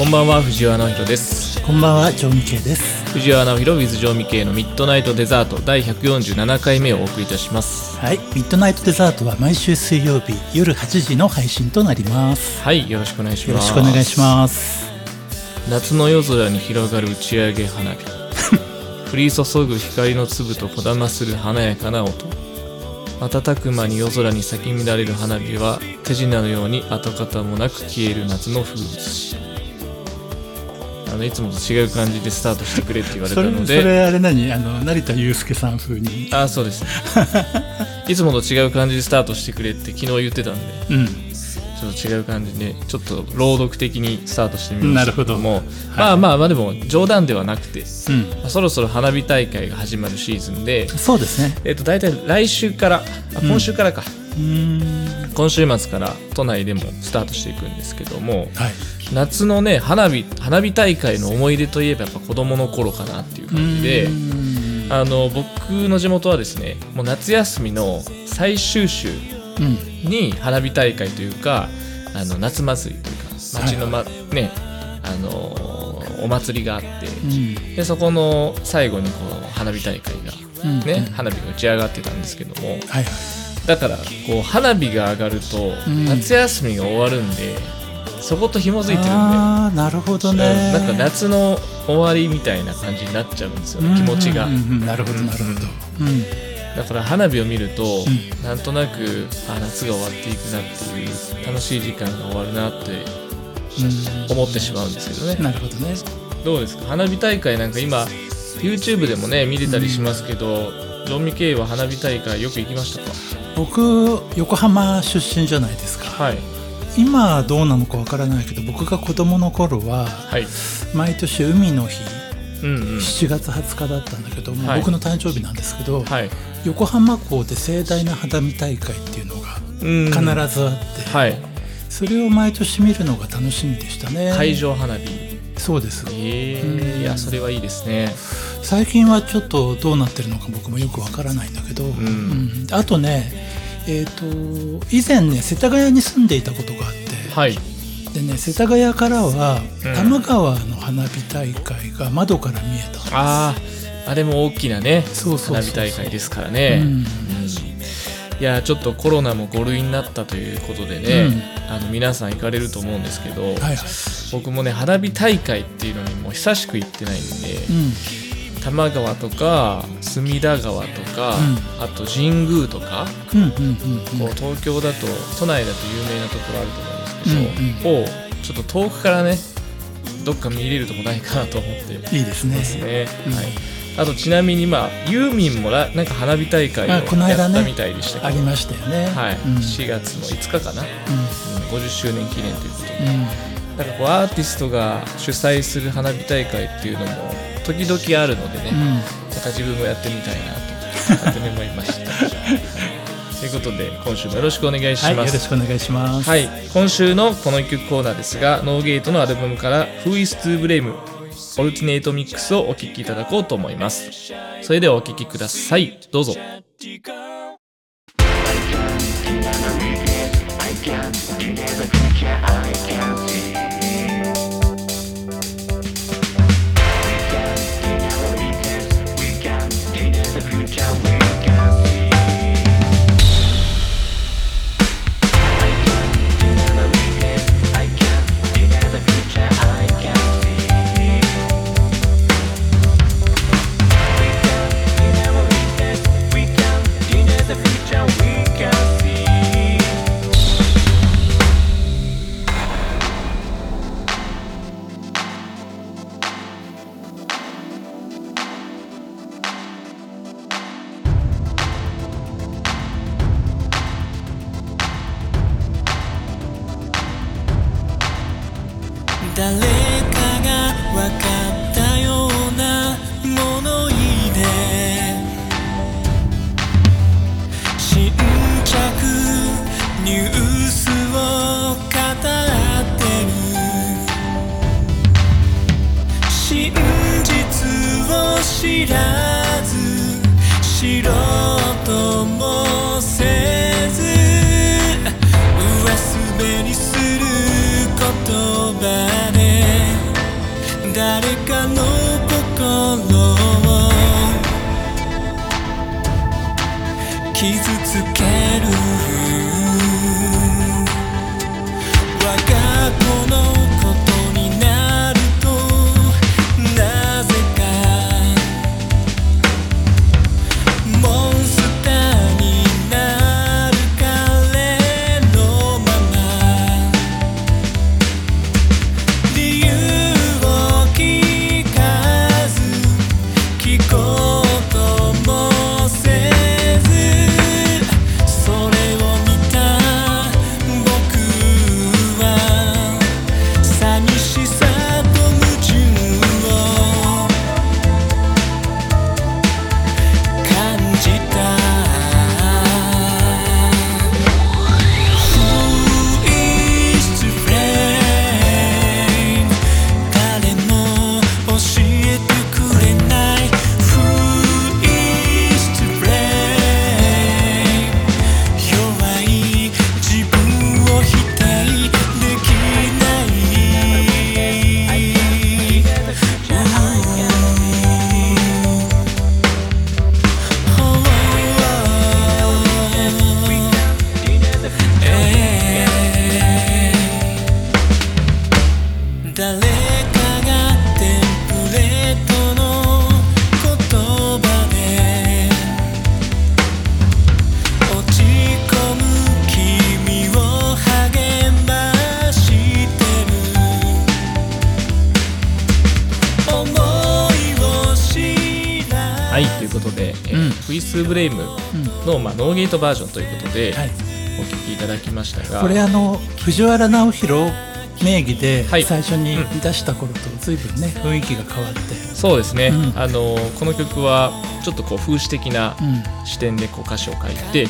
こんばんは藤原直弘です。こんばんは、ジョンケイです。藤原直弘 with ジョーミケイのミッドナイトデザート第147回目をお送りいたします。はい、ミッドナイトデザートは毎週水曜日夜8時の配信となります。はいよろしくお願いしよろますしくお願いします。夏の夜空に広がる打ち上げ花火。降り注ぐ光の粒とこだまする華やかな音。瞬く間に夜空に咲き乱れる花火は手品のように跡形もなく消える夏の風物詩あのいつもと違う感じでスタートしてくれって言われたのでそれあれ何？あの成田悠輔さん風に。あそうですいつもと違う感じでスタートしてくれって昨日言ってたんでうん。ちょっと違う感じでちょっと朗読的にスタートしてみましたけどもなるまあまあまあでも冗談ではなくて、うん。まあそろそろ花火大会が始まるシーズンでそうですね。えっと大体来週からあ今週からか、うーん。今週末から都内でもスタートしていくんですけどもはい。夏のね花火花火大会の思い出といえばやっぱ子供の頃かなっていう感じであの僕の地元はですねもう夏休みの最終週うん。に花火大会というかあの夏祭りというか町の、まねあのーお祭りがあって、うん。でそこの最後にこう花火大会が、うんね花火が打ち上がってたんですけどもはいはい。だからこう花火が上がると、ん夏休みが終わるんでそこと紐づいてるんで。ああ、なるほどね。なんか夏の終わりみたいな感じになっちゃうんですよね気持ちがうんうんうんなるほど、なるほど。うん。だから花火を見ると、んなんとなくあ夏が終わっていくなっていう楽しい時間が終わるなって思ってしまうんですけどねなるほどね。どうですか？花火大会なんか今 YouTube でもね見れたりしますけど、ジョンミケイは花火大会よく行きましたか？僕、横浜出身じゃないですか。はい。今はどうなのかわからないけど僕が子供の頃ははい。毎年海の日うんうん。7月20日だったんだけども、はい。僕の誕生日なんですけど、はい。横浜港で盛大な花火大会っていうのがうん。必ずあって、はい。それを毎年見るのが楽しみでしたね。会場花火。そうです。えうんー、いやそれはいいですね最近はちょっとどうなってるのか僕もよくわからないんだけど、うん。あとねえー、と以前ね世田谷に住んでいたことがあって、はい。でね世田谷からはうん。多摩川の花火大会が窓から見えたんです、あああれも大きなね花火大会ですからね、うん。うん。いやちょっとコロナも5類になったということでね、あの皆さん行かれると思うんですけど、はいはい。僕もね花火大会っていうのにもう久しく行ってないんで、うん多摩川とか隅田川とか、あと神宮とか、うんうんうんこう東京だと都内だと有名なところあると思うんですけど、をちょっと遠くからねどっか見れるとこないかなと思って。うんいいですね。はい、あとちなみにまあユーミンもらなんか花火大会をやったみたいでしたけど、ありましたよね。はい。うん。4月の5日かな、ううん50周年記念ということで、んうん。なんかこうアーティストが主催する花火大会っていうのも時々あるのでね、うんなんか自分もやってみたいなと勝手に思いました。はいということで今週もよろしくお願いしはい、よます。ろしくお願いします。はい、今週のこの一曲コーナーですが、ノーゲートのアルバムから Who is to blame オルティネートミックスをお聴きいただこうと思います。それではお聴きください。どうぞ。誰かが分かるうんフイスブレイムの、まあ、ノーゲートバージョンということで、はい。お聞きいただきましたが。これあの藤原直弘名義ではい。最初に出した頃と随分ね雰囲気が変わって、そうですね、うん。あのこの曲はちょっとこう風刺的なうん。視点でこう歌詞を書いて、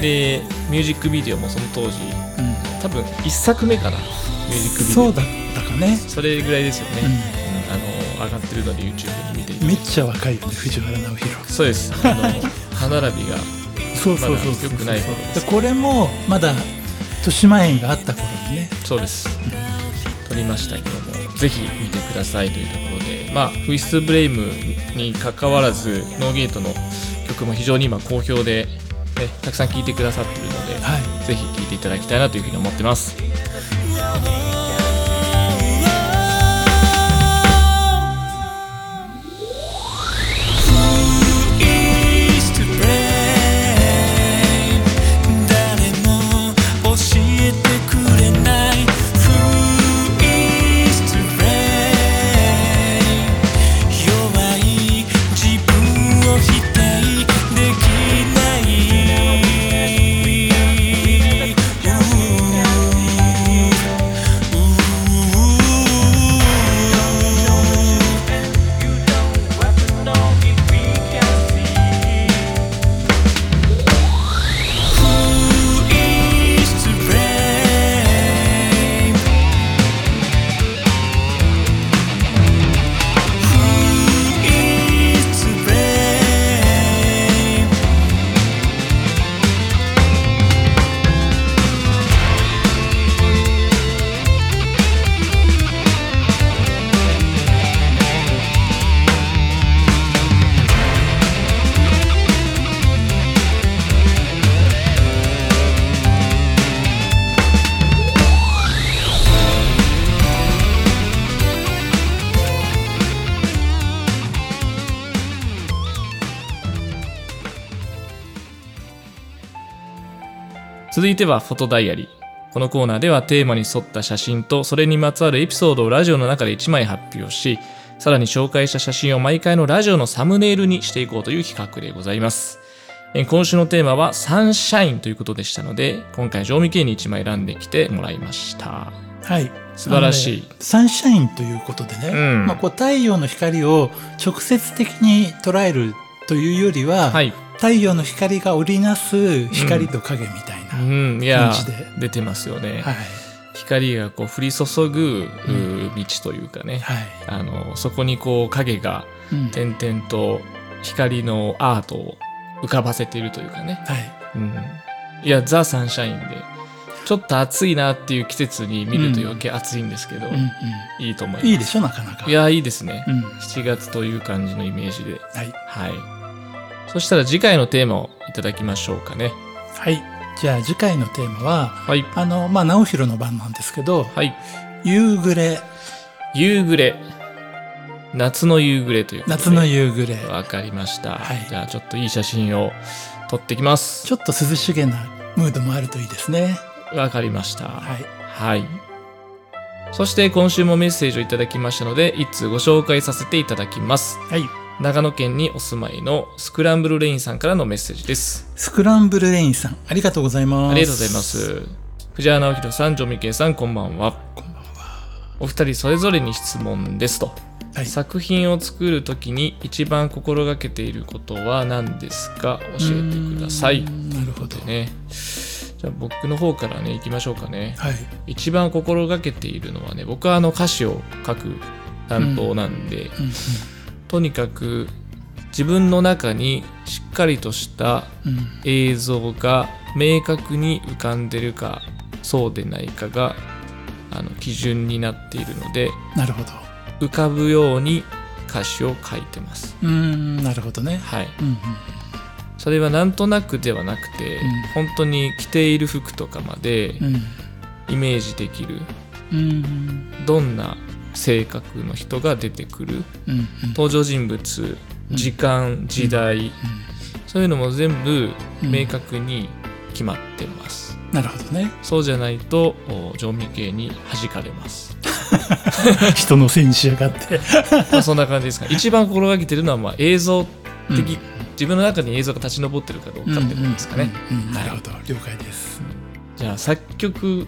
でミュージックビデオもその当時うん。多分1作目かなミュージックビデオ。そうだったかね、それぐらいですよね、ううん。あの上がってるので YouTube に見ていん、めっちゃ若いよね藤原直弘。そうです。あの 歯並びがそうそうそうそう。まだ良くない頃ですでこれもまだ豊島園があった頃にね。そうです。撮りましたけどもぜひ見てくださいというところでまあフイスブレイムに関わらずノーゲートの曲も非常に今好評で、ね、たくさん聴いてくださってるので、はい。ぜひ聴いていただきたいなというふうに思ってます続いてはフォトダイアリー。このコーナーではテーマに沿った写真とそれにまつわるエピソードをラジオの中で1枚発表しさらに紹介した写真を毎回のラジオのサムネイルにしていこうという企画でございます。えー今週のテーマはサンシャインということでしたので今回常味系に1枚選んできてもらいました。はい。素晴らしい。ねサンシャインということでね、うん。まあ、こう太陽の光を直接的に捉えるというよりは、はい。太陽の光が織りなす光と影みたいな、うんいや感じで。出てますよね、はい。光がこう降り注ぐ、道というかね、はい、あのそこにこう影がうん。点々と光のアートを浮かばせているというかね、はい。うん、いやザ・サンシャインでちょっと暑いなっていう季節に見ると余計暑いんですけど、うんうん。いいと思います。いいでしょなかなか。いやいいですね、うん。7月という感じのイメージで。はい。はい。そしたら次回のテーマをいただきましょうかね。はいじゃあ次回のテーマははい。あのまあ直弘の番なんですけどはい。夕暮れ。夕暮れ。夏の夕暮れという夏の夕暮れ。わかりました、はい。じゃあちょっといい写真を撮ってきます。ちょっと涼しげなムードもあるといいですね。わかりました。はい。はい。そして今週もメッセージをいただきましたので、一通ご紹介させていただきます。はい長野県にお住まいのスクランブルレインさんからのメッセージです。スクランブルレインさんありがとうございますありがとうございます。藤原直弘さん、ジョミケイさん、こんばんは。こんばんはお二人それぞれに質問ですと。はい作品を作るときに一番心がけていることは何ですか？教えてください。なるほどね。じゃあ僕の方からね、行きましょうかね。はい一番心がけているのはね僕はあの歌詞を書く担当なんで、うんとにかく自分の中にしっかりとした映像が明確に浮かんでるかそうでないかがあの基準になっているのでなるほど。浮かぶように歌詞を書いてます。うーんなるほどね。はい。うんうん。それはなんとなくではなくて、うん。本当に着ている服とかまでうん。イメージできる。うん。どんな性格の人が出てくる。うんうん。登場人物うん。時間時代、そういうのも全部うん。明確に決まってます、なるほどね。そうじゃないとお常味系に弾かれます。人のせいにしやがって。まあそんな感じですか。一番心がけてるのはまあ映像的、うん。自分の中に映像が立ち上ってるかどうかってことですかね、なはい。るほど。了解です。じゃあ作曲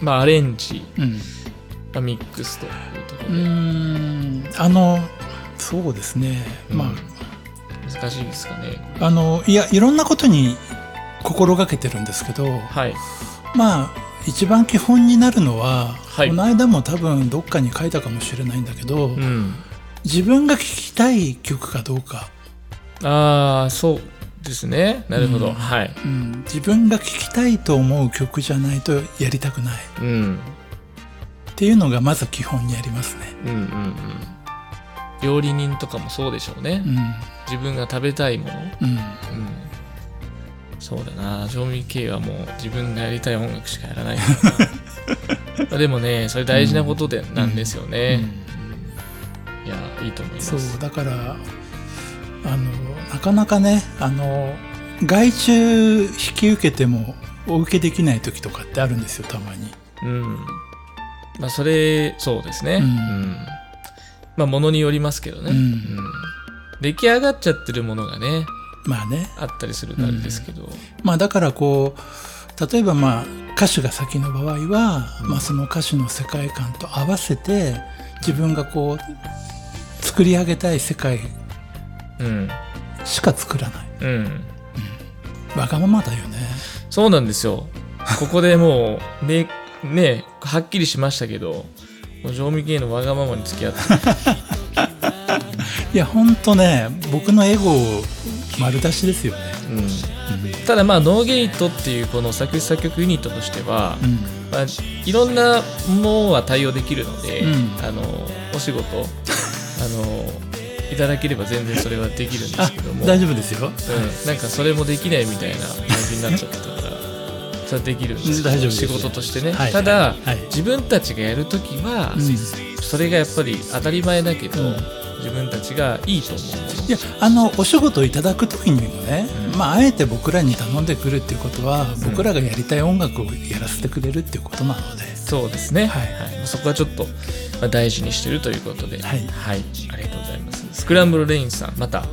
まあアレンジ、うんまあ、ミックスというところで。ん。あのそうですね。まあ、うん難しいですかね。あのいやいろんなことに心がけてるんですけどはい。まあ一番基本になるのは、はい。この間も多分どっかに書いたかもしれないんだけど、うん。自分が聴きたい曲かどうか、ああそうですね。なるほど、うん。はい。うん、自分が聴きたいと思う曲じゃないとやりたくない。うんっていうのがまず基本にありますね。うんうんうん。料理人とかもそうでしょうね、うん。自分が食べたいもの、うん。うん、そうだな。常味系はもう自分がやりたい音楽しかやらない。か らまあでもねそれ大事なことで、なんですよね、うん。いやいいと思います。そうだからあのなかなかねあの外注引き受けてもお受けできない時とかってあるんですよたまに。うんまあそれそうですね。ううん。ん、まあものによりますけどね、うん。出来上がっちゃってるものがねまあね。あったりするとあれですけど、まあだからこう例えばまあ歌手が先の場合は、うん。まあ、その歌手の世界観と合わせて自分がこう作り上げたい世界うん。しか作らない。うん。わがままだよね。そうなんですよ。ここでもう、ね、ね、はっきりしましたけど、常味系のわがままに付き合って、いやほんとね僕のエゴ丸出しですよね。うん、ただまあノーゲイトっていうこの作詞作曲ユニットとしては、うん。まあ、いろんなものは対応できるので、うん。あのお仕事 あのいただければ全然それはできるんであすけども、大丈夫ですよ。うん、なんかそれもできないみたいな感じになっちゃってたそれはできる。大丈夫仕事としてね、はい。ただ、はい。自分たちがやるときは、うん。それがやっぱり当たり前だけど、うん。自分たちがいいと思う。いやあのお仕事をいただく時にもね、うん。まああえて僕らに頼んでくるっていうことは、僕らがやりたい音楽をやらせてくれるっていうことなので。そうですね、はい。まあそこはちょっと、まあ、大事にしてるということで、はい。ありがとうございます。スクランブルレインさんまたあ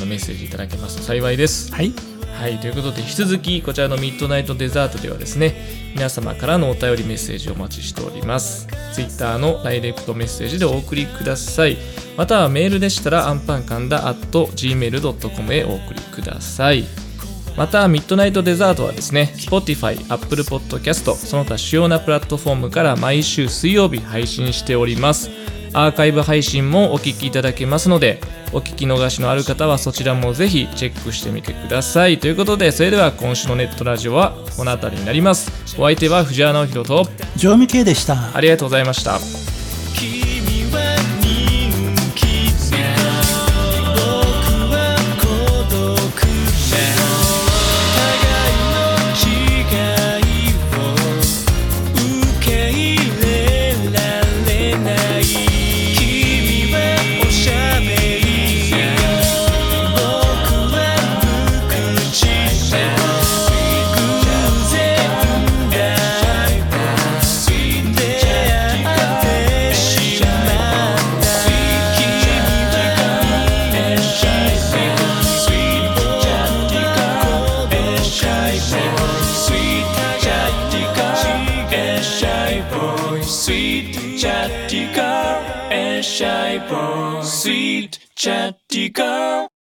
のメッセージいただけますと幸いです。はいはい、ということで引き続きこちらのミッドナイトデザートではですね皆様からのお便りメッセージをお待ちしております。Twitter のダイレクトメッセージでお送りください。またはメールでしたらアンパンカンダ at gmail.com へお送りください。またミッドナイトデザートはですね Spotify、Apple Podcast その他主要なプラットフォームから毎週水曜日配信しております。アーカイブ配信もお聞きいただけますのでお聞き逃しのある方はそちらもぜひチェックしてみてください。ということでそれでは今週のネットラジオはこの辺りになります。お相手は藤原直弘と常味系でした。ありがとうございました